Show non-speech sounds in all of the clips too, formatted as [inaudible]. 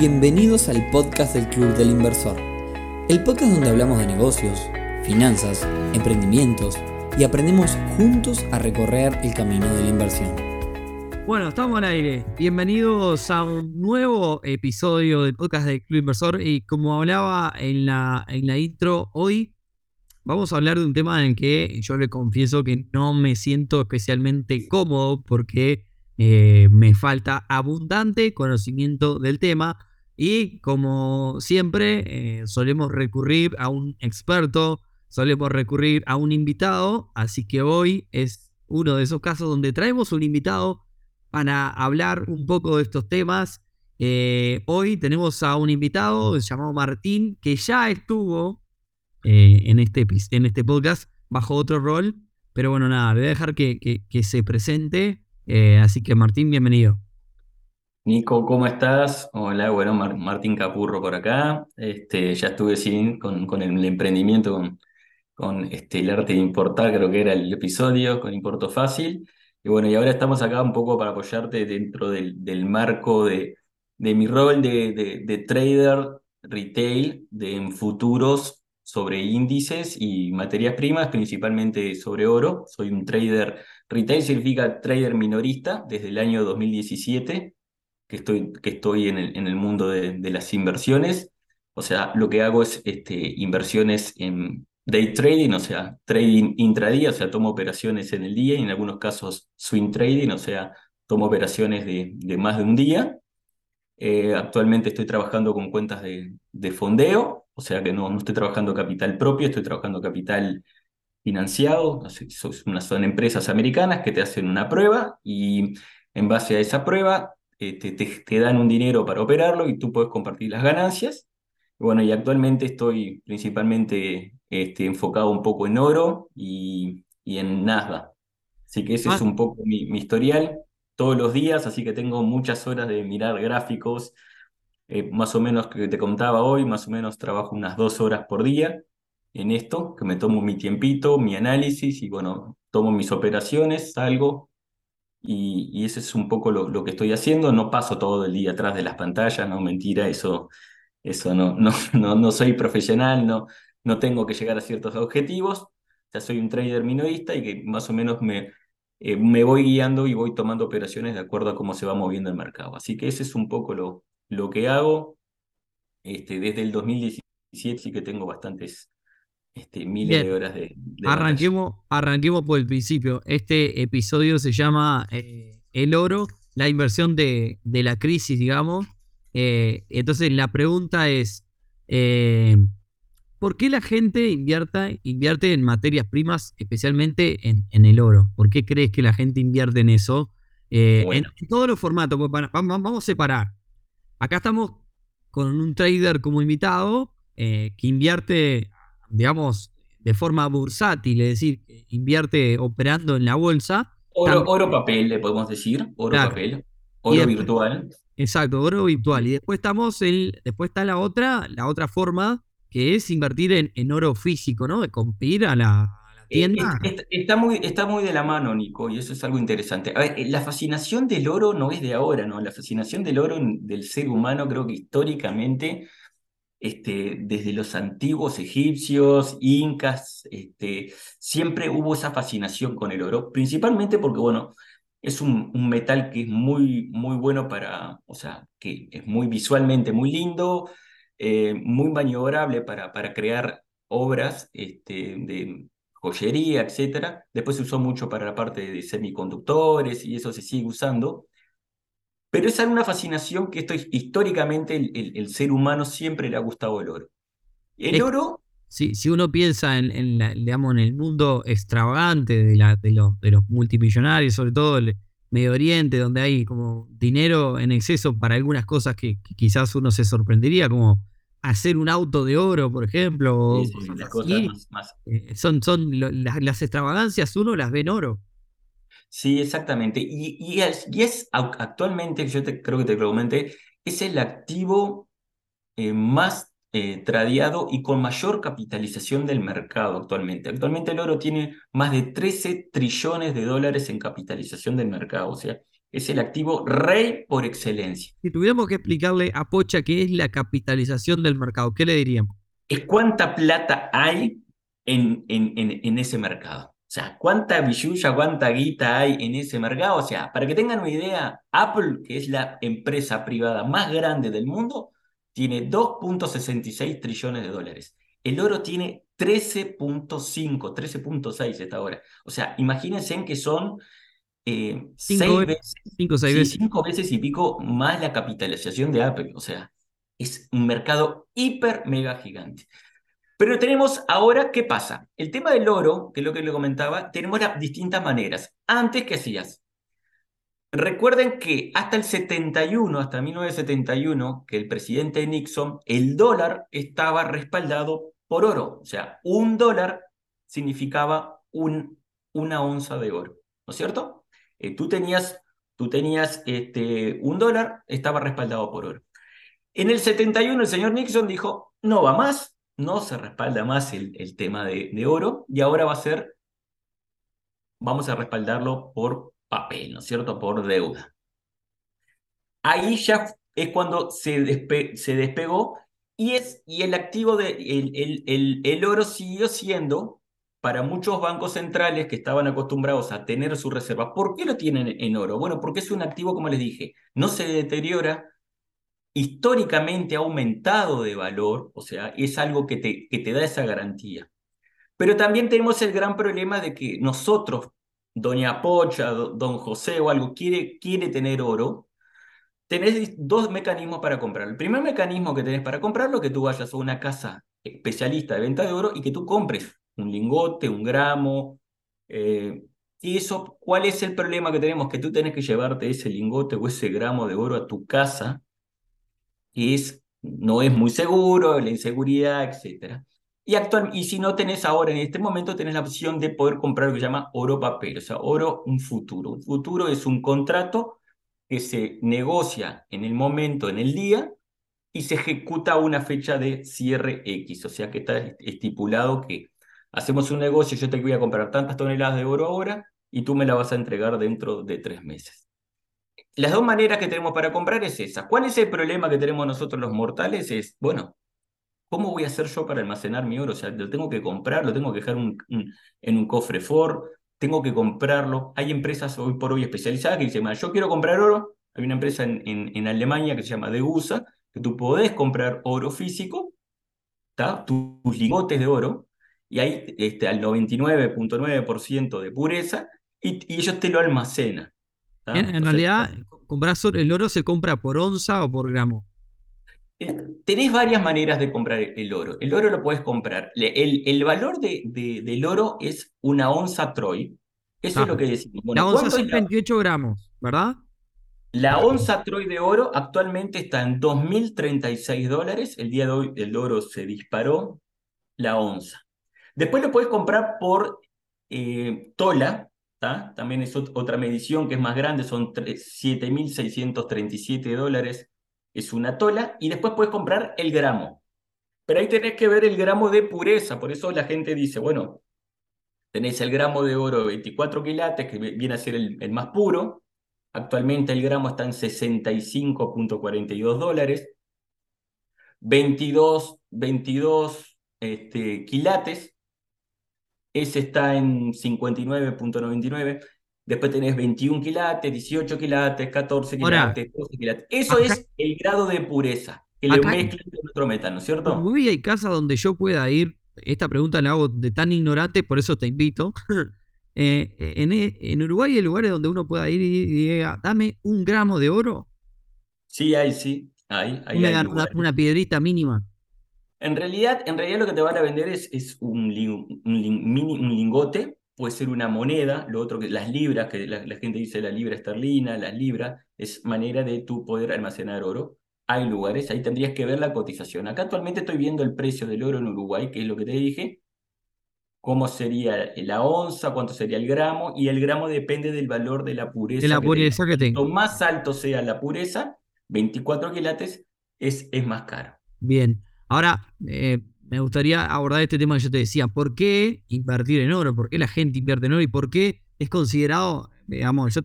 Bienvenidos al podcast del Club del Inversor, el podcast donde hablamos de negocios, finanzas, emprendimientos y aprendemos juntos a recorrer el camino de la inversión. Bueno, estamos al aire. Bienvenidos a un nuevo episodio del podcast del Club Inversor y como hablaba en la, en la intro, hoy vamos a hablar de un tema en el que yo le confieso que no me siento especialmente cómodo porque eh, me falta abundante conocimiento del tema y como siempre eh, solemos recurrir a un experto, solemos recurrir a un invitado, así que hoy es uno de esos casos donde traemos un invitado para hablar un poco de estos temas. Eh, hoy tenemos a un invitado llamado Martín que ya estuvo en, este, en este podcast bajo otro rol, pero bueno, nada, voy a dejar que, se presente eh, así que Martín, bienvenido. Nico, ¿cómo estás? Hola, bueno, Martín Capurro por acá. Este, ya estuve sin, con, con el emprendimiento, con, con este, el arte de importar, creo que era el episodio, con Importo Fácil. Y bueno, y ahora estamos acá un poco para apoyarte dentro del, del marco de, de mi rol de, de, de trader retail de, en futuros sobre índices y materias primas, principalmente sobre oro. Soy un trader Retail significa trader minorista desde el año 2017, que estoy, que estoy en, el, en el mundo de, las inversiones. O sea, lo que hago es este, inversiones en day trading, o sea, trading intradía, o sea, tomo operaciones en el día y en algunos casos swing trading, o sea, tomo operaciones de, de más de un día. Eh, actualmente estoy trabajando con cuentas de, de fondeo, o sea que no, no estoy trabajando capital propio, estoy trabajando capital financiado, son empresas americanas que te hacen una prueba y en base a esa prueba eh, te, dan un dinero para operarlo y tú puedes compartir las ganancias. Bueno, y actualmente estoy principalmente este, enfocado un poco en oro y, y en Nasdaq. Así que ese es ah. un poco mi, mi, historial todos los días, así que tengo muchas horas de mirar gráficos, eh, más o menos que te contaba hoy, más o menos trabajo unas dos horas por día en esto, que me tomo mi tiempito, mi análisis y bueno, tomo mis operaciones, salgo y, y ese es un poco lo, lo, que estoy haciendo. No paso todo el día atrás de las pantallas, no, mentira, eso, eso no, [laughs] no, no, no soy profesional, no, no tengo que llegar a ciertos objetivos. Ya soy un trader minorista y que más o menos me, eh, me voy guiando y voy tomando operaciones de acuerdo a cómo se va moviendo el mercado. Así que ese es un poco lo, lo que hago. Este, desde el 2017 sí que tengo bastantes este, miles de horas de... arranquemos, arranquemos por el principio. Este episodio se llama eh, El oro, la inversión de, de la crisis, digamos. Eh, entonces la pregunta es, eh, ¿por qué la gente invierte en materias primas, especialmente en, en, el oro? ¿Por qué crees que la gente invierte en eso? En, todos los formatos, pues, vamos a separar. Acá estamos con un trader como invitado que invierte digamos, de forma bursátil, es decir, invierte operando en la bolsa. Oro, oro papel, le podemos decir, oro papel, oro virtual. Exacto, oro virtual. Y después estamos el, después está la otra, la otra forma que es invertir en, en oro físico, ¿no? De competir a la, eh, tienda. Está, muy, está muy de la mano, Nico, y eso es algo interesante. A ver, eh, la fascinación del oro no es de ahora, ¿no? La fascinación del oro del ser humano creo que históricamente este, desde los antiguos egipcios, incas, este, siempre hubo esa fascinación con el oro, principalmente porque, bueno, es un, metal que es muy, muy bueno para, o sea, que es muy visualmente muy lindo, eh, muy maniobrable para, para crear obras este, de joyería, etc. Después se usó mucho para la parte de semiconductores y eso se sigue usando. Pero esa es una fascinación que esto, históricamente el, ser humano siempre le ha gustado el oro. El oro... Si, si uno piensa en, digamos, en el mundo extravagante de, la, de, los, de los multimillonarios, sobre todo el Medio Oriente, donde hay como dinero en exceso para algunas cosas que, quizás uno se sorprendería, como hacer un auto de oro, por ejemplo. son, son las, las extravagancias, uno las ve en oro. Sí, exactamente. Y, y, es, y es actualmente, yo te, creo que te lo comenté, es el activo eh, más eh, tradeado y con mayor capitalización del mercado actualmente. Actualmente el oro tiene más de 13 trillones de dólares en capitalización del mercado. O sea, es el activo rey por excelencia. Si tuviéramos que explicarle a Pocha qué es la capitalización del mercado, ¿qué le diríamos? Es cuánta plata hay en, en, en, ese mercado. O sea, cuánta billulla, cuánta guita hay en ese mercado. O sea, para que tengan una idea, Apple, que es la empresa privada más grande del mundo, tiene 2.66 trillones de dólares. El oro tiene 13.5, 13.6 esta hora. O sea, imagínense en que son eh, cinco, seis veces, cinco, seis veces. cinco veces y pico más la capitalización de Apple. O sea, es un mercado hiper mega gigante. Pero tenemos ahora, ¿qué pasa? El tema del oro, que es lo que le comentaba, tenemos las distintas maneras. Antes, ¿qué hacías? Recuerden que hasta el 71, hasta 1971, que el presidente Nixon, el dólar estaba respaldado por oro. O sea, un dólar significaba un, una onza de oro, ¿no es cierto? Eh, tú tenías, tú tenías este, un dólar, estaba respaldado por oro. En el 71 el señor Nixon dijo, no va más, no se respalda más el, el tema de, de oro y ahora va a ser, vamos a respaldarlo por papel, ¿no es cierto? Por deuda. Ahí ya es cuando se, se despegó y, es, y el activo de el, el, el, oro siguió siendo para muchos bancos centrales que estaban acostumbrados a tener su reserva. ¿Por qué lo tienen en oro? Bueno, porque es un activo, como les dije, no se deteriora, históricamente ha aumentado de valor, o sea, es algo que te, que te da esa garantía. Pero también tenemos el gran problema de que nosotros, doña Pocha, don José o algo, quiere, quiere tener oro, tenés dos mecanismos para comprarlo. El primer mecanismo que tenés para comprarlo es que tú vayas a una casa especialista de venta de oro y que tú compres un lingote, un gramo. Eh, y eso, ¿cuál es el problema que tenemos? Que tú tenés que llevarte ese lingote o ese gramo de oro a tu casa, es, no es muy seguro, la inseguridad, etc. Y, actual, y si no tenés ahora, en este momento, tenés la opción de poder comprar lo que se llama oro papel, o sea, oro un futuro. Un futuro es un contrato que se negocia en el momento, en el día, y se ejecuta una fecha de cierre X, o sea que está estipulado que hacemos un negocio, yo te voy a comprar tantas toneladas de oro ahora y tú me la vas a entregar dentro de tres meses. Las dos maneras que tenemos para comprar es esa. ¿Cuál es el problema que tenemos nosotros los mortales? Es, bueno, ¿Cómo voy a hacer yo para almacenar mi oro? O sea, lo tengo que comprar, lo tengo que dejar en un cofre Ford, tengo que comprarlo. Hay empresas hoy por hoy especializadas que dicen, yo quiero comprar oro. Hay una empresa en, en, Alemania que se llama Degusa, que tú podés comprar oro físico, tus lingotes de oro, y hay este, al 99.9% de pureza, y, ellos te lo almacenan. En, realidad, comprar el oro se compra por onza o por gramo. Tenés varias maneras de comprar el oro. El oro lo puedes comprar. El, el valor de, del oro es una onza Troy. Eso es lo que decimos. la onza son 28 gramos, ¿verdad? La onza Troy de oro actualmente está en 2.036 dólares. El día de hoy el oro se disparó la onza. Después lo puedes comprar por eh, tola. También es otra medición que es más grande, son 7.637 dólares. Es una tola, y después puedes comprar el gramo. Pero ahí tenés que ver el gramo de pureza, por eso la gente dice, bueno, tenés el gramo de oro de 24 quilates, que viene a ser el, más puro, actualmente el gramo está en 65.42 dólares, 22, 22 este, quilates, ese está en 59.99. Después tenés 21 quilates, 18 quilates, 14 quilates, 12 quilates. Eso es el grado de pureza que le mezclan con otro metal, ¿no es cierto? Muy hay casa donde yo pueda ir. Esta pregunta la hago de tan ignorante, por eso te invito. [laughs] Eh, en, en, Uruguay hay lugares donde uno pueda ir y diga, dame un gramo de oro. Sí, hay, sí. Hay, hay, una, piedrita mínima. En realidad, en realidad lo que te van a vender es, es un, un, un lingote puede ser una moneda, lo otro que las libras, que la, gente dice la libra esterlina, las libras, es manera de tú poder almacenar oro. Hay lugares, ahí tendrías que ver la cotización. Acá actualmente estoy viendo el precio del oro en Uruguay, que es lo que te dije, cómo sería la onza, cuánto sería el gramo, y el gramo depende del valor de la pureza. De la pureza que tenga. Cuanto más alto sea la pureza, 24 quilates, es, es más caro. Bien, ahora, eh, me gustaría abordar este tema que yo te decía. ¿Por qué invertir en oro? ¿Por qué la gente invierte en oro? ¿Y por qué es considerado, digamos, yo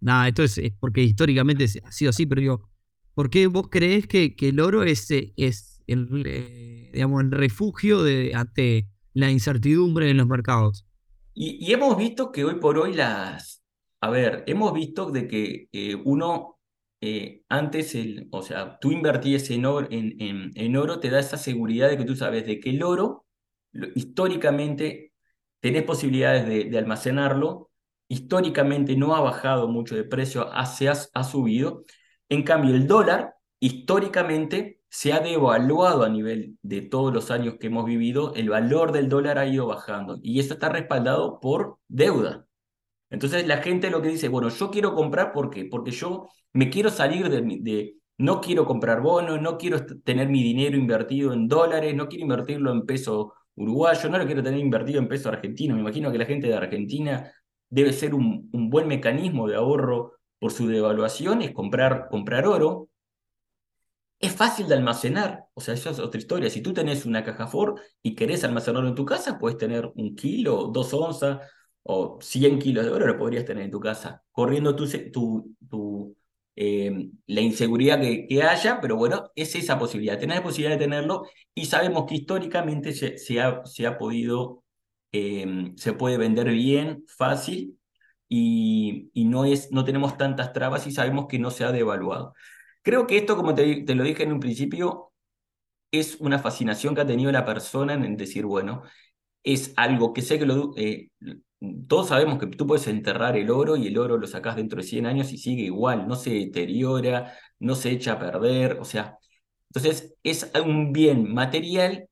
nada, esto es, porque históricamente ha sido así, pero digo, ¿por qué vos crees que, el oro es, es el, eh, digamos, el refugio de, ante la incertidumbre en los mercados? Y, y, hemos visto que hoy por hoy las, a ver, hemos visto de que eh, uno eh, antes, el, o sea, tú invertías en oro, en, en, en oro, te da esa seguridad de que tú sabes de que el oro, históricamente, tenés posibilidades de, almacenarlo históricamente no ha bajado mucho de precio, se ha, ha, subido. En cambio, el dólar históricamente se ha devaluado a nivel de todos los años que hemos vivido, el valor del dólar ha ido bajando y eso está respaldado por deuda. Entonces la gente lo que dice, bueno, yo quiero comprar. Porque yo me quiero salir de, de no quiero comprar bonos, no quiero tener mi dinero invertido en dólares, no quiero invertirlo en peso uruguayo, no lo quiero tener invertido en peso argentino. Me imagino que la gente de Argentina debe ser un, un, buen mecanismo de ahorro por su devaluación, es comprar, comprar oro. Es fácil de almacenar, o sea, eso es otra historia. Si tú tenés una caja Ford y querés almacenarlo en tu casa, puedes tener un kilo, dos onzas o 100 kilos de oro, lo podrías tener en tu casa, corriendo tu, tu, tu eh, la inseguridad que, que, haya, pero bueno, es esa posibilidad, tener la posibilidad de tenerlo y sabemos que históricamente se, ha, se ha podido eh, se puede vender bien, fácil, y, y, no, es, no tenemos tantas trabas y sabemos que no se ha devaluado. Creo que esto, como te, te lo dije en un principio, es una fascinación que ha tenido la persona en decir, bueno, es algo que sé que lo, eh, todos sabemos que tú puedes enterrar el oro y el oro lo sacas dentro de 100 años y sigue igual, no se deteriora, no se echa a perder, o sea, entonces es un bien material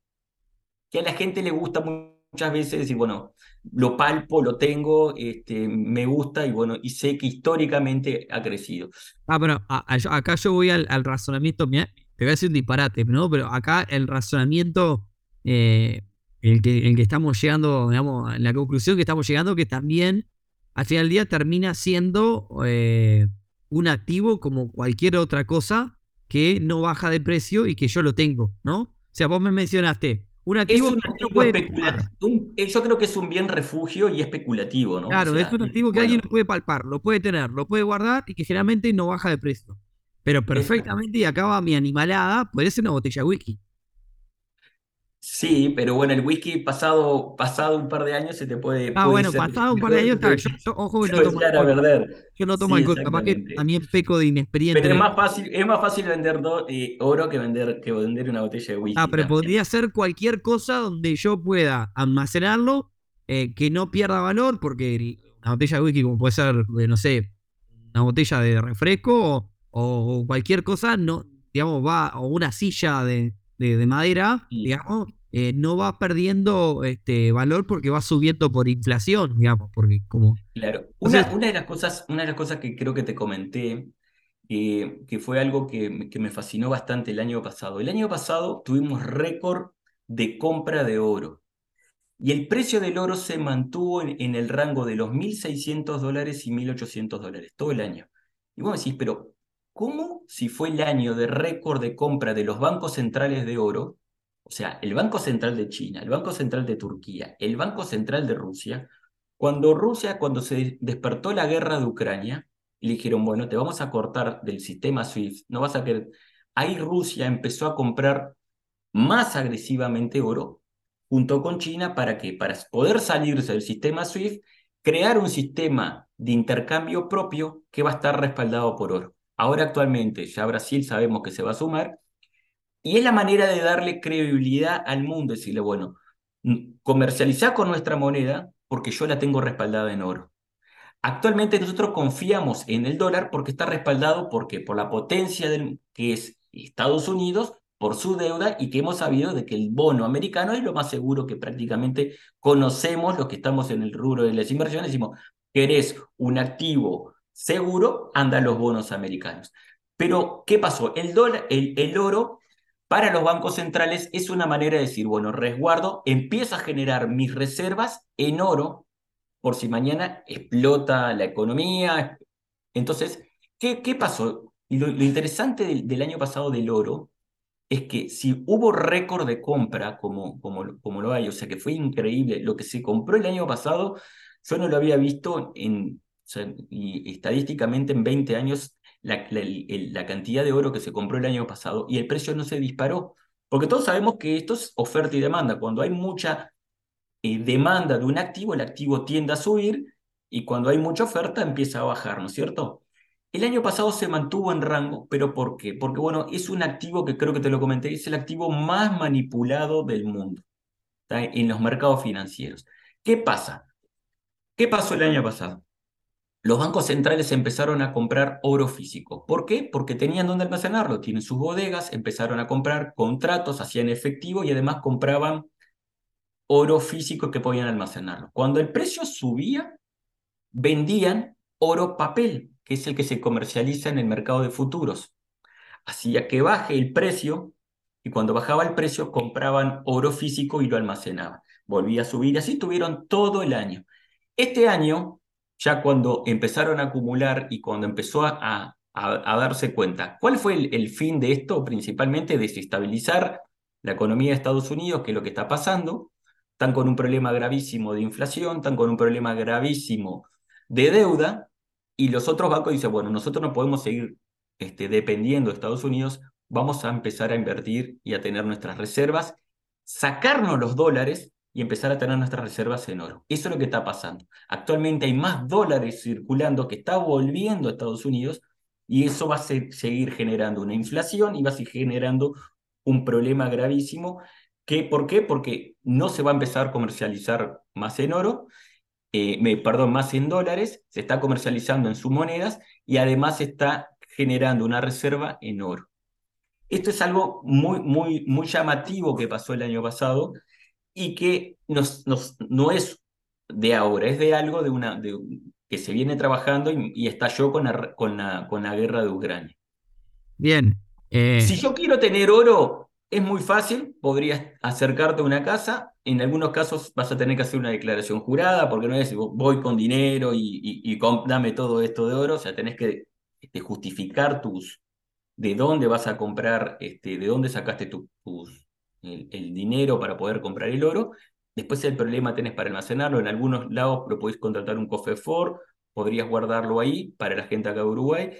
que a la gente le gusta muchas veces decir, bueno, lo palpo, lo tengo, este, me gusta y bueno, y sé que históricamente ha crecido. Ah, bueno, acá yo voy al, razonamiento, te voy a decir un disparate, ¿no? Pero acá el razonamiento, eh, el, que, el que estamos llegando, digamos, la conclusión que estamos llegando, que también al final del día termina siendo eh, un activo como cualquier otra cosa que no baja de precio y que yo lo tengo, ¿no? O sea, vos me mencionaste, un activo, eh, yo creo que es un bien refugio y especulativo, ¿no? Claro, es un activo que alguien lo puede palpar, lo puede tener, lo puede guardar y que generalmente no baja de precio. Pero perfectamente, y acaba mi animalada, puede ser una botella de whisky. Sí, pero bueno, el whisky pasado, pasado un par de años se te puede. Ah, bueno, pasado un par de años, yo, ojo [laughs] que no tomo alcohol. Yo no tomo alcohol, capaz que también peco de inexperiencia. Pero es más fácil, es más fácil vender eh, oro que vender, que vender una botella de whisky. Ah, pero podría ser cualquier cosa donde yo pueda almacenarlo, eh, que no pierda valor, porque una botella de whisky, como puede ser, no sé, una botella de refresco o, cualquier cosa, no, digamos, va, o una silla de de, madera, digamos, eh, no va perdiendo este valor porque va subiendo por inflación, digamos, porque como... Claro, una, una, de, las cosas, una de las cosas que creo que te comenté, eh, que fue algo que, que, me fascinó bastante el año pasado. El año pasado tuvimos récord de compra de oro. Y el precio del oro se mantuvo en, en el rango de los 1.600 dólares y 1.800 dólares todo el año. Y vos decís, pero ¿Cómo si fue el año de récord de compra de los bancos centrales de oro, o sea, el Banco Central de China, el Banco Central de Turquía, el Banco Central de Rusia, cuando Rusia, cuando se despertó la guerra de Ucrania, le dijeron, bueno, te vamos a cortar del sistema SWIFT, no vas a querer... Ahí Rusia empezó a comprar más agresivamente oro junto con China para que para poder salirse del sistema SWIFT, crear un sistema de intercambio propio que va a estar respaldado por oro. Ahora actualmente ya Brasil sabemos que se va a sumar y es la manera de darle credibilidad al mundo, decirle, bueno, comercializar con nuestra moneda porque yo la tengo respaldada en oro. Actualmente nosotros confiamos en el dólar porque está respaldado porque por la potencia del, que es Estados Unidos, por su deuda y que hemos sabido de que el bono americano es lo más seguro que prácticamente conocemos los que estamos en el rubro de las inversiones. Decimos, querés un activo seguro andan los bonos americanos. Pero, ¿qué pasó? El, dólar, el, el oro para los bancos centrales es una manera de decir, bueno, resguardo, empiezo a generar mis reservas en oro por si mañana explota la economía. Entonces, ¿qué, qué pasó? Lo, lo interesante del, del, año pasado del oro es que si hubo récord de compra como, como, como lo hay, o sea que fue increíble, lo que se compró el año pasado, yo no lo había visto en y estadísticamente en 20 años la, cantidad de oro que se compró el año pasado y el precio no se disparó. Porque todos sabemos que esto es oferta y demanda. Cuando hay mucha eh, demanda de un activo, el activo tiende a subir y cuando hay mucha oferta empieza a bajar, ¿no es cierto? El año pasado se mantuvo en rango, pero ¿por qué? Porque bueno, es un activo que creo que te lo comenté, es el activo más manipulado del mundo en los mercados financieros. ¿Qué pasa? ¿Qué pasó el año pasado? Los bancos centrales empezaron a comprar oro físico. ¿Por qué? Porque tenían dónde almacenarlo, tienen sus bodegas, empezaron a comprar contratos, hacían efectivo y además compraban oro físico que podían almacenarlo. Cuando el precio subía, vendían oro papel, que es el que se comercializa en el mercado de futuros. Hacía que baje el precio y cuando bajaba el precio compraban oro físico y lo almacenaban. Volvía a subir y así tuvieron todo el año. Este año, ya cuando empezaron a acumular y cuando empezó a, darse cuenta, ¿cuál fue el, el, fin de esto? Principalmente desestabilizar la economía de Estados Unidos, que es lo que está pasando. Están con un problema gravísimo de inflación, están con un problema gravísimo de deuda, y los otros bancos dicen, bueno, nosotros no podemos seguir este, dependiendo de Estados Unidos, vamos a empezar a invertir y a tener nuestras reservas, sacarnos los dólares y empezar a tener nuestras reservas en oro. Eso es lo que está pasando. Actualmente hay más dólares circulando que está volviendo a Estados Unidos y eso va a seguir generando una inflación y va a seguir generando un problema gravísimo. Que, ¿Por qué? Porque no se va a empezar a comercializar más en oro, eh, perdón, más en dólares, se está comercializando en sus monedas y además se está generando una reserva en oro. Esto es algo muy, muy, muy llamativo que pasó el año pasado y que nos, nos, no es de ahora, es de algo de una, de, que se viene trabajando y, estalló con la, con, la, con la guerra de Ucrania. Bien. Eh, si yo quiero tener oro, es muy fácil, podrías acercarte a una casa, en algunos casos vas a tener que hacer una declaración jurada, porque no es voy con dinero y, y, dame todo esto de oro, o sea, tenés que este, justificar tus, de dónde vas a comprar, este, de dónde sacaste tu, el, dinero para poder comprar el oro. Después el problema tenés para almacenarlo. En algunos lados lo podéis contratar un COFEFOR, podrías guardarlo ahí para la gente acá de Uruguay.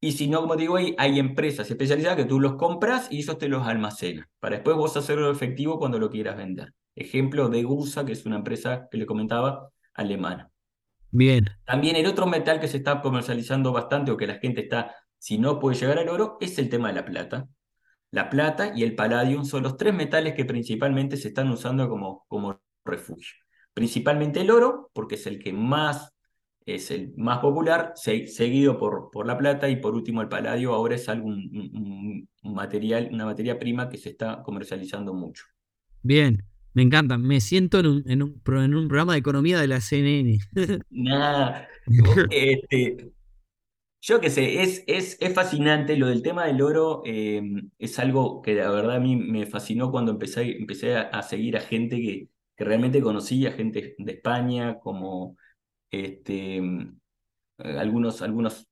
Y si no, como digo, hay, hay empresas especializadas que tú los compras y esos te los almacenas, para después vos hacerlo efectivo cuando lo quieras vender. Ejemplo de GUSA, que es una empresa que le comentaba, alemana. Bien. También el otro metal que se está comercializando bastante o que la gente está si no puede llegar al oro, es el tema de la plata. La plata y el palladium son los tres metales que principalmente se están usando como, como refugio. Principalmente el oro, porque es el que más es el más popular, seguido por, por la plata y por último el paladio, ahora es algún material, una materia prima que se está comercializando mucho. Bien, me encanta, me siento en un, en un, en un programa de economía de la CNN. Nada, [laughs] este, yo qué sé, es, es, es fascinante. Lo del tema del oro em, es algo que la verdad a mí me fascinó cuando empecé, empecé a, seguir a gente que, que, realmente conocía, gente de España, como este, em, algunos, algunos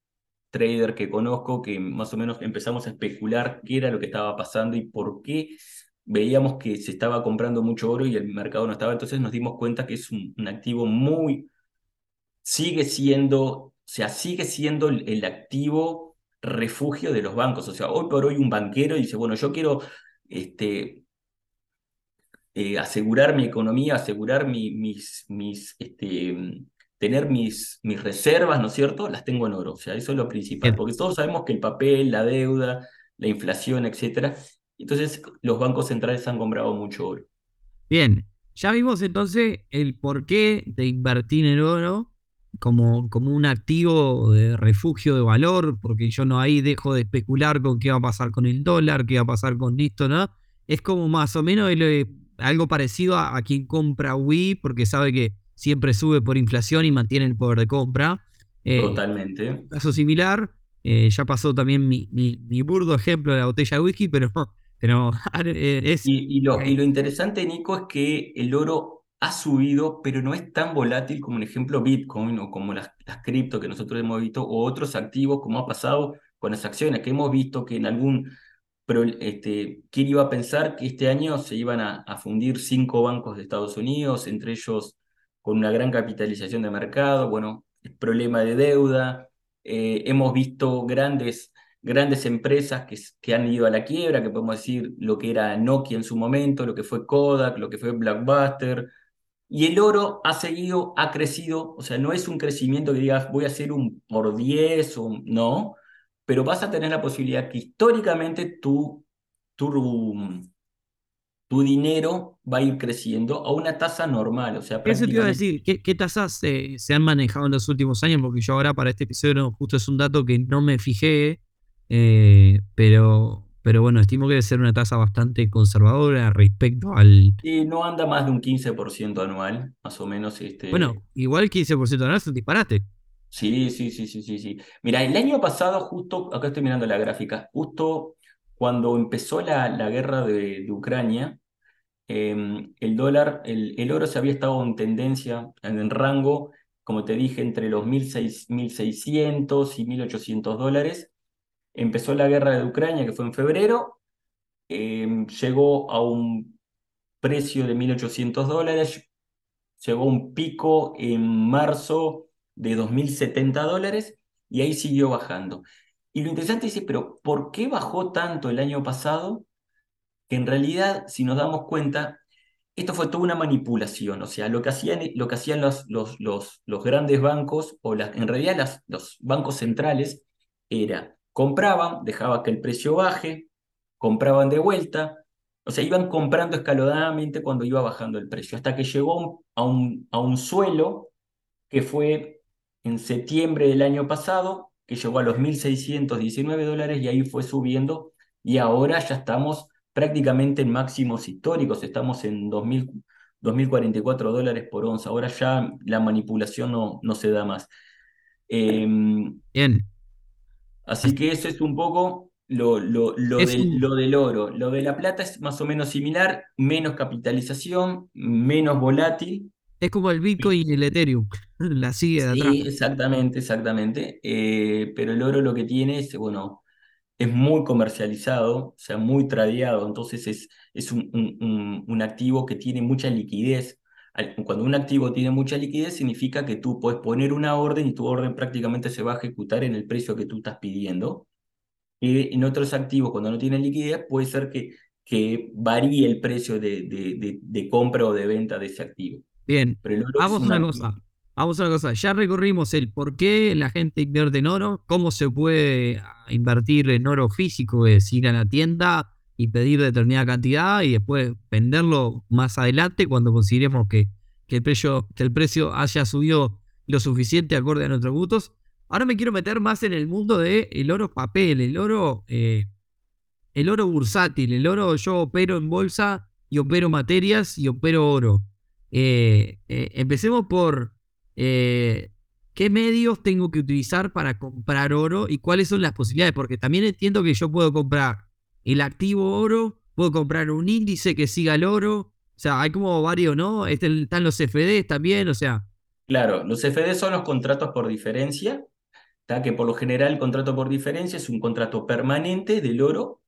traders que conozco, que más o menos empezamos a especular qué era lo que estaba pasando y por qué veíamos que se estaba comprando mucho oro y el mercado no estaba. Entonces nos dimos cuenta que es un activo muy, sigue siendo o sea, sigue siendo el, activo refugio de los bancos. O sea, hoy por hoy un banquero dice, bueno, yo quiero este, eh, asegurar mi economía, asegurar mis, mis, este, tener mis, mis reservas, ¿no es cierto? Las tengo en oro. O sea, eso es lo principal, porque todos sabemos que el papel, la deuda, la inflación, etcétera. Entonces, los bancos centrales han comprado mucho oro. Bien, ya vimos entonces el porqué de invertir en oro como, como un activo de refugio de valor, porque yo no ahí dejo de especular con qué va a pasar con el dólar, qué va a pasar con esto, ¿no? Es como más o menos algo parecido a, quien compra Wii, porque sabe que siempre sube por inflación y mantiene el poder de compra. Eh, Totalmente. Caso similar, eh, ya pasó también mi, mi, burdo ejemplo de la botella de whisky, pero, [laughs] pero [laughs] eh, es... y, lo, y lo interesante, Nico, es que el oro ha subido, pero no es tan volátil como, un ejemplo, Bitcoin o como las, las cripto que nosotros hemos visto, o otros activos, como ha pasado con las acciones, que hemos visto que en algún... Este, ¿quién iba a pensar que este año se iban a, fundir cinco bancos de Estados Unidos, entre ellos con una gran capitalización de mercado? Bueno, problema de deuda, eh, hemos visto grandes, grandes empresas que, que han ido a la quiebra, que podemos decir lo que era Nokia en su momento, lo que fue Kodak, lo que fue Blackbuster, y el oro ha seguido, ha crecido, o sea, no es un crecimiento que digas voy a hacer un por 10 o no, pero vas a tener la posibilidad que históricamente tu, tu, tu dinero va a ir creciendo a una tasa normal. O sea, ¿Qué se te iba a decir? ¿Qué, tasas se han manejado en los últimos años? Porque yo ahora para este episodio justo es un dato que no me fijé, eh, pero, pero bueno, estimo que debe ser una tasa bastante conservadora respecto al... Sí, no anda más de un 15% anual, más o menos. Este... Bueno, igual 15% anual es un disparate. Sí, sí, sí, sí, sí, sí. Mira, el año pasado, justo, acá estoy mirando la gráfica, justo cuando empezó la, la guerra de, Ucrania, em, el dólar, el, el, oro se había estado en tendencia, en rango, como te dije, entre los 1.600 y 1.800 dólares. Empezó la guerra de Ucrania, que fue en febrero, em, llegó a un precio de 1.800 dólares, llegó a un pico en marzo de 2.070 dólares y ahí siguió bajando. Y lo interesante es, pero ¿por qué bajó tanto el año pasado? Que en realidad, si nos damos cuenta, esto fue toda una manipulación, o sea, lo que hacían, lo que hacían los, los, los, grandes bancos, o las, en realidad los bancos centrales, era compraban, dejaba que el precio baje, compraban de vuelta, o sea, iban comprando escalonadamente cuando iba bajando el precio, hasta que llegó a un, a un suelo que fue en septiembre del año pasado, que llegó a los 1.619 dólares y ahí fue subiendo y ahora ya estamos prácticamente en máximos históricos, estamos en 2.000, 2.044 dólares por onza, ahora ya la manipulación no, no se da más. Em, Bien. Así que eso es un poco lo, lo, lo, del, lo, del, oro. Lo de la plata es más o menos similar, menos capitalización, menos volátil, es como el Bitcoin y el Ethereum, [laughs] la sigue de atrás. Sí, exactamente, exactamente. Eh, pero el oro lo que tiene es, bueno, es muy comercializado, o sea, muy tradeado, entonces es, es un, un, un, activo que tiene mucha liquidez. Cuando un activo tiene mucha liquidez, significa que tú puedes poner una orden y tu orden prácticamente se va a ejecutar en el precio que tú estás pidiendo. Y en otros activos, cuando no tienen liquidez, puede ser que, que varíe el precio de, de, de compra o de venta de ese activo. Bien, vamos a una cosa. Vamos a una cosa. Ya recorrimos el por qué la gente invierte en oro, cómo se puede ah, invertir en oro físico, es ir a la tienda y pedir determinada cantidad y después venderlo más adelante cuando consideremos que, que, el, precio, que el precio haya subido lo suficiente acorde a nuestros gustos. Ahora me quiero meter más en el mundo del el oro papel, el oro, eh, el oro bursátil, el oro yo opero en bolsa y opero materias y opero oro. Eh, eh, empecemos por qué medios tengo que utilizar para comprar oro y cuáles son las posibilidades, porque también entiendo que yo puedo comprar el activo oro, puedo comprar un índice que siga el oro, o sea, hay como varios, ¿no? Este, están los CFDs también, o sea. Claro, los CFDs son los contratos por diferencia, que por lo general el contrato por diferencia es un contrato permanente del oro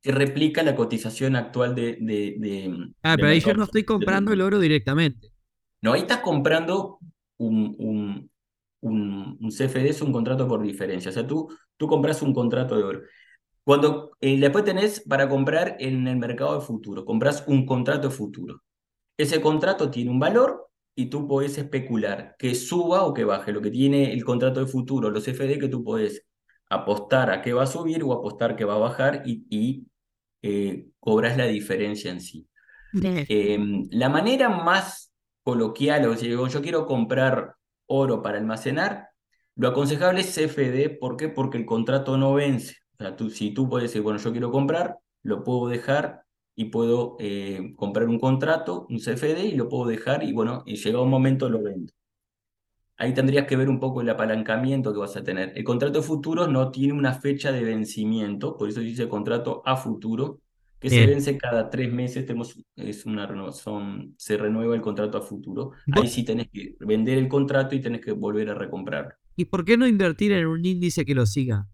que replica la cotización actual de... de, ah, pero ahí yo no estoy comprando el oro directamente. No, ahí estás comprando un, un, un, CFD, es un contrato por diferencia. O sea, tú, tú compras un contrato de oro. Cuando eh, después tenés para comprar en el mercado de futuro, compras un contrato de futuro. Ese contrato tiene un valor y tú puedes especular que suba o que baje. Lo que tiene el contrato de futuro, los CFD, que tú puedes apostar a que va a subir o apostar que va a bajar y, y eh, cobras la diferencia en sí. Em, la manera más coloquial, o sea, yo quiero comprar oro para almacenar, lo aconsejable es CFD, ¿por qué? Porque el contrato no vence. O sea, tú, si tú puedes decir, bueno, yo quiero comprar, lo puedo dejar y puedo eh, comprar un contrato, un CFD, y lo puedo dejar y bueno, y llega un momento lo vendo. Ahí tendrías que ver un poco el apalancamiento que vas a tener. El contrato de futuros no tiene una fecha de vencimiento, por eso dice contrato a futuro, que se vence cada tres meses, tenemos, es una renovación, se renueva el contrato a futuro. Ahí sí tenés que vender el contrato y tenés que volver a recomprar. ¿Y por qué no invertir en un índice que lo siga?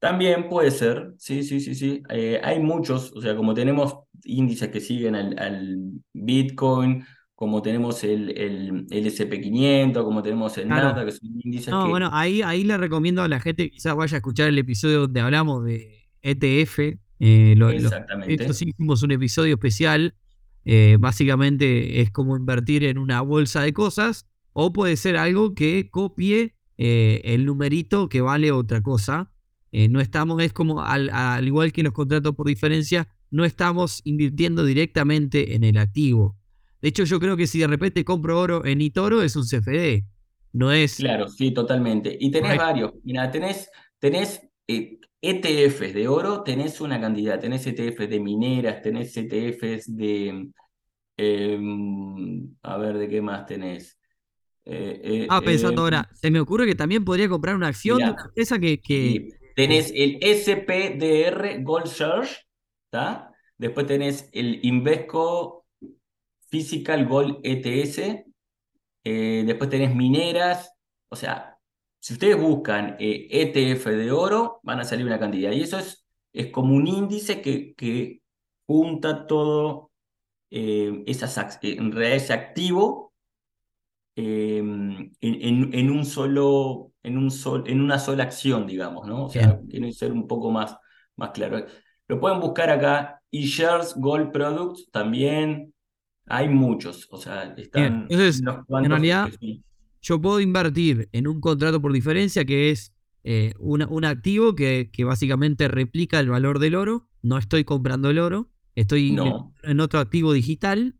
También puede ser, sí, sí, sí, sí. Eh, hay muchos, o sea, como tenemos índices que siguen al Bitcoin como tenemos el, el, el SP500, como tenemos el Claro. Nasdaq, que son índices No, que... bueno, ahí, ahí le recomiendo a la gente que quizás vaya a escuchar el episodio donde hablamos de ETF. eh, lo- lo- Exactamente. nosotros hicimos un episodio especial. eh, básicamente es como invertir en una bolsa de cosas. O puede ser algo que copie eh, el numerito que vale otra cosa. Eh, no estamos, es como al, al igual que los contratos por diferencia, no estamos invirtiendo directamente en el activo. De hecho, yo creo que si de repente compro oro en Itoro es un CFD. No es. Claro, sí, totalmente. Y tenés Correcto. varios. Mira, tenés, tenés eh, ETFs de oro, tenés una cantidad. Tenés ETFs de mineras, tenés ETFs de... em, a ver, ¿de qué más tenés? Eh, eh, Estaba pensando ahora, se me ocurre que también podría comprar una acción de una empresa que, Tenés el SPDR Gold Search, ¿tá? Después tenés el Invesco Physical Gold ETS, eh, después tenés mineras, o sea, si ustedes buscan eh, ETF de oro, van a salir una cantidad. Y eso es, es como un índice que, que junta todo, eh, esas, en realidad ese activo eh, en, en- en un solo, en, un sol, en una sola acción, digamos, ¿no? O sea, tiene que ser un poco más, más claro. Lo pueden buscar acá, eShares Gold Products también. Hay muchos, o sea, están entonces, unos en realidad, sí. yo puedo invertir en un contrato por diferencia que es eh, una- un activo que, que básicamente replica el valor del oro. No estoy comprando el oro, estoy No. en otro activo digital.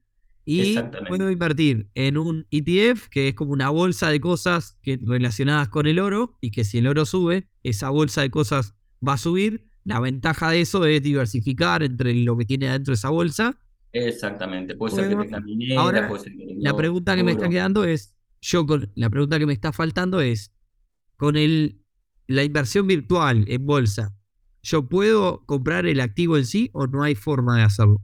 Y puedo invertir en un ETF, que es como una bolsa de cosas que, relacionadas con el oro, y que si el oro sube, esa bolsa de cosas va a subir. La ventaja de eso es diversificar entre lo que tiene adentro de esa bolsa Exactamente. Puede ser que tenga minera, ahora, puede ser que tenga La pregunta que me está quedando es, yo con la pregunta que me está faltando es, con el la inversión virtual en bolsa, ¿yo puedo comprar el activo en sí o no hay forma de hacerlo?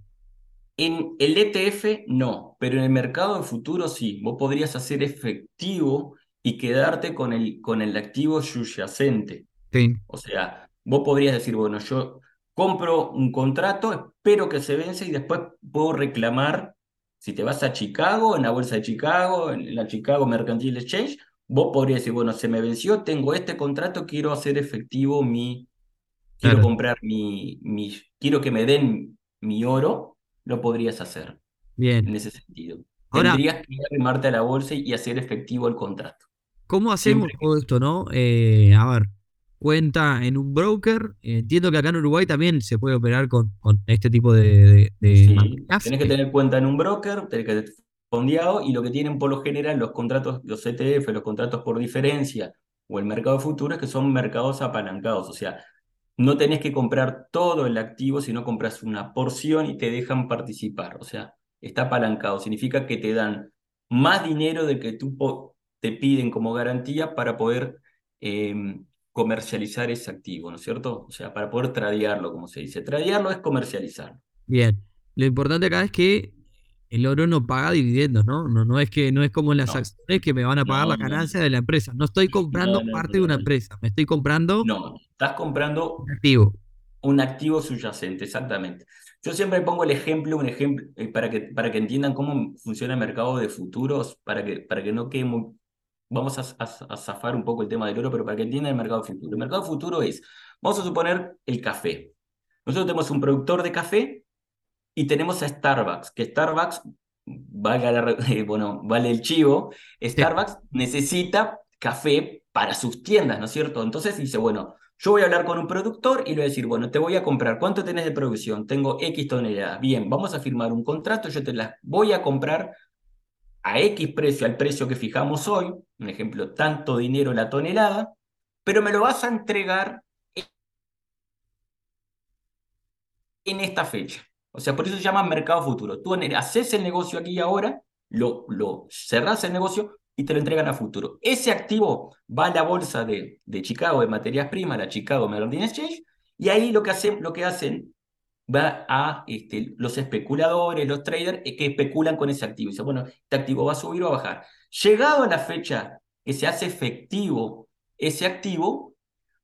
En el ETF no, pero en el mercado de futuro sí. Vos podrías hacer efectivo y quedarte con el, con el activo subyacente. Sí, O sea, vos podrías decir, bueno, yo compro un contrato, espero que se vence y después puedo reclamar. Si te vas a Chicago, en la bolsa de Chicago, en la Chicago Mercantile Exchange, vos podrías decir, bueno, se me venció, tengo este contrato, quiero hacer efectivo mi, quiero comprar mi, mi, quiero que me den mi oro, lo podrías hacer bien. en ese sentido. Ahora- Tendrías que arrimarte a la bolsa y hacer efectivo el contrato. ¿Cómo hacemos Siempre. todo esto, no? Eh, a ver, cuenta en un broker. entiendo que acá en Uruguay también se puede operar con, con este tipo de, de, de Sí, tenés que tener cuenta en un broker, tenés que estar fondeado y lo que tienen por lo general los contratos, los ETF, los contratos por diferencia o el mercado de futuros, que son mercados apalancados. O sea, no tenés que comprar todo el activo, sino compras una porción y te dejan participar. O sea, está apalancado. Significa que te dan más dinero del que tú te piden como garantía para poder eh, comercializar ese activo, ¿no es cierto? O sea, para poder tradearlo, como se dice. Tradearlo es comercializarlo. Bien. Lo importante acá es que el oro no paga dividendos, ¿no? No, no es que no es como en las No. acciones que me van a pagar No, la no. ganancia de la empresa. No estoy comprando parte de una empresa, me estoy comprando No, estás comprando un activo. un activo subyacente, exactamente. Yo siempre pongo el ejemplo, un ejemplo, eh, para que, para que entiendan cómo funciona el mercado de futuros, para que, para que no quede muy... Vamos a, a- a zafar un poco el tema del oro, pero para que entiendan el mercado futuro. El mercado futuro es, vamos a suponer, el café. Nosotros tenemos un productor de café y tenemos a Starbucks, que Starbucks, valga la [laughs] eh, bueno, vale el chivo, Starbucks necesita café para sus tiendas, ¿no es cierto? Entonces dice, bueno, yo voy a hablar con un productor y le voy a decir, bueno, te voy a comprar, ¿cuánto tenés de producción? Tengo X toneladas. Bien, vamos a firmar un contrato, yo te las voy a comprar a X precio, al precio que fijamos hoy, un ejemplo, tanto dinero la tonelada, pero me lo vas a entregar en esta fecha. O sea, por eso se llama mercado futuro. Tú haces el negocio aquí y ahora, lo, lo cerrás el negocio y te lo entregan a futuro. Ese activo va a la bolsa de, de Chicago de materias primas, la Chicago Mercantile Exchange, y ahí lo que hacen, lo que hacen va a este, los especuladores, los traders eh, que especulan con ese activo. Dicen, bueno, este activo va a subir o a bajar. Llegado a la fecha que se hace efectivo ese activo,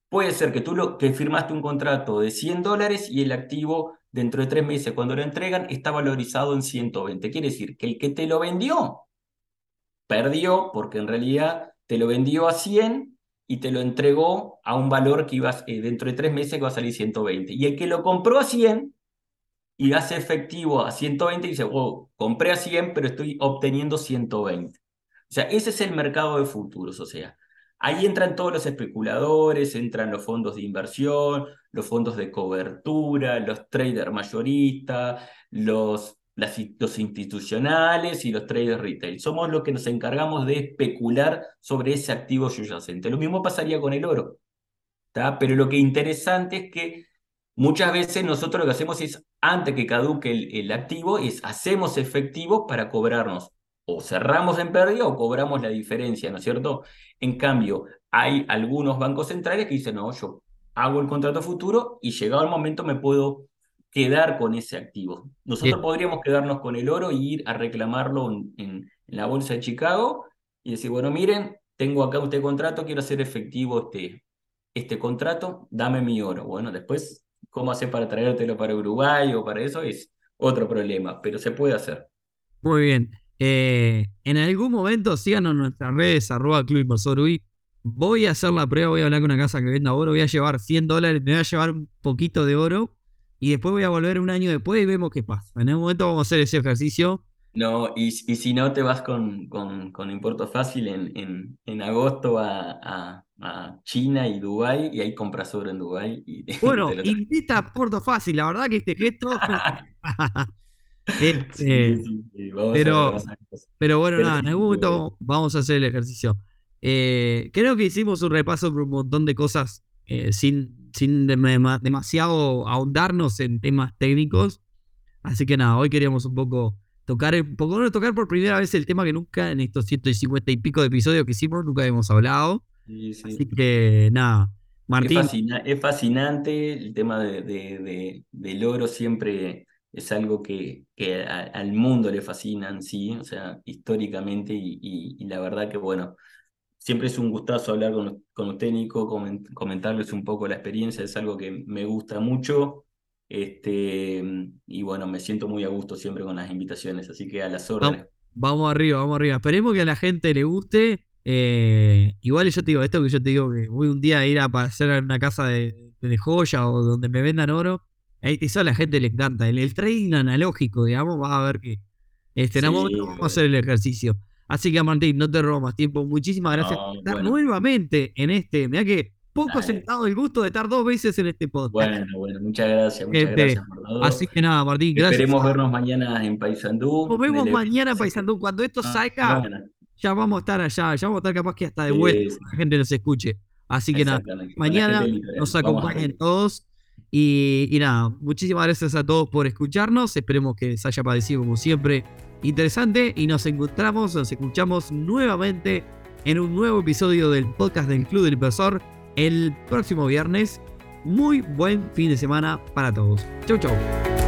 puede ser que tú lo, que firmaste un contrato de 100 dólares y el activo dentro de tres meses, cuando lo entregan, está valorizado en 120. Quiere decir que el que te lo vendió perdió porque en realidad te lo vendió a 100 y te lo entregó a un valor que ibas eh, dentro de tres meses que va a salir 120. Y el que lo compró a 100 y hace efectivo a 120 dice, oh, compré a 100 pero estoy obteniendo 120. O sea, ese es el mercado de futuros, o sea, Ahí entran todos los especuladores, entran los fondos de inversión, los fondos de cobertura, los traders mayoristas, los, los institucionales y los traders retail. Somos los que nos encargamos de especular sobre ese activo subyacente. Lo mismo pasaría con el oro. Pero lo que es interesante es que muchas veces nosotros lo que hacemos es, antes que caduque el, activo, es hacemos efectivo para cobrarnos o cerramos en pérdida o cobramos la diferencia, ¿no es cierto? En cambio, hay algunos bancos centrales que dicen, no, yo hago el contrato futuro y llegado el momento me puedo quedar con ese activo. Nosotros podríamos quedarnos con el oro y ir a reclamarlo en, la bolsa de Chicago y decir, bueno, miren, tengo acá este contrato, quiero hacer efectivo este, este contrato, dame mi oro. Bueno, después, ¿cómo hacer para traértelo para Uruguay o para eso? Es otro problema, pero se puede hacer. Muy bien. Eh, en algún momento síganos en nuestras redes, arroba Club Inversor Voy a hacer la prueba, voy a hablar con una casa que venda oro, voy a llevar 100 dólares, me voy a llevar un poquito de oro y después voy a volver un año después y vemos qué pasa. En algún momento vamos a hacer ese ejercicio. No, y, y si no, te vas con, con, con Importo Fácil en, en, en agosto a, a, China y Dubái y ahí compras oro en Dubái. Y, [laughs] bueno, invita a Porto Fácil, la verdad que este gesto... [laughs] [laughs] Este, [laughs] pero, pero bueno, nada, en algún momento vamos a hacer el ejercicio. Eh, creo que hicimos un repaso por un montón de cosas eh, sin, sin demasiado ahondarnos en temas técnicos. Así que nada, hoy queríamos un poco tocar, un poco, tocar por primera vez el tema que nunca en estos 150 y pico de episodios que hicimos nunca habíamos hablado. Así que nada, Martín. Es, fascinante el tema de, de, del oro siempre es algo que, que al mundo le fascina sí, o sea, históricamente, y, la verdad que, bueno, siempre es un gustazo hablar con, con usted, Nico, comentarles un poco la experiencia, es algo que me gusta mucho, este, y bueno, me siento muy a gusto siempre con las invitaciones, así que a las órdenes. Vamos arriba, vamos arriba. Esperemos que a la gente le guste. Eh, igual yo te digo, esto que yo te digo, que voy un día a ir a pasar una casa de, de joya o donde me vendan oro eso a la gente le encanta. El, el trading analógico, digamos, va a ver que este, en vamos a hacer el ejercicio. Así que, Martín, no te robo más tiempo. Muchísimas gracias por estar nuevamente en este. Mira que poco sentado el gusto de estar dos veces en este podcast. Bueno, bueno, muchas gracias. Muchas este, gracias por Así que nada, Martín, gracias. Esperemos vernos mañana en Paysandú. Nos vemos mañana en Paysandú. Cuando esto ah, salga, ya vamos a estar allá. Ya vamos a estar capaz que hasta de vuelta la gente nos escuche. Así que nada, mañana nos acompañen todos. Y, nada, muchísimas gracias a todos por escucharnos. Esperemos que les haya parecido como siempre interesante. Y nos encontramos, nos escuchamos nuevamente en un nuevo episodio del podcast del Club del Inversor el próximo viernes. Muy buen fin de semana para todos. Chau, chau.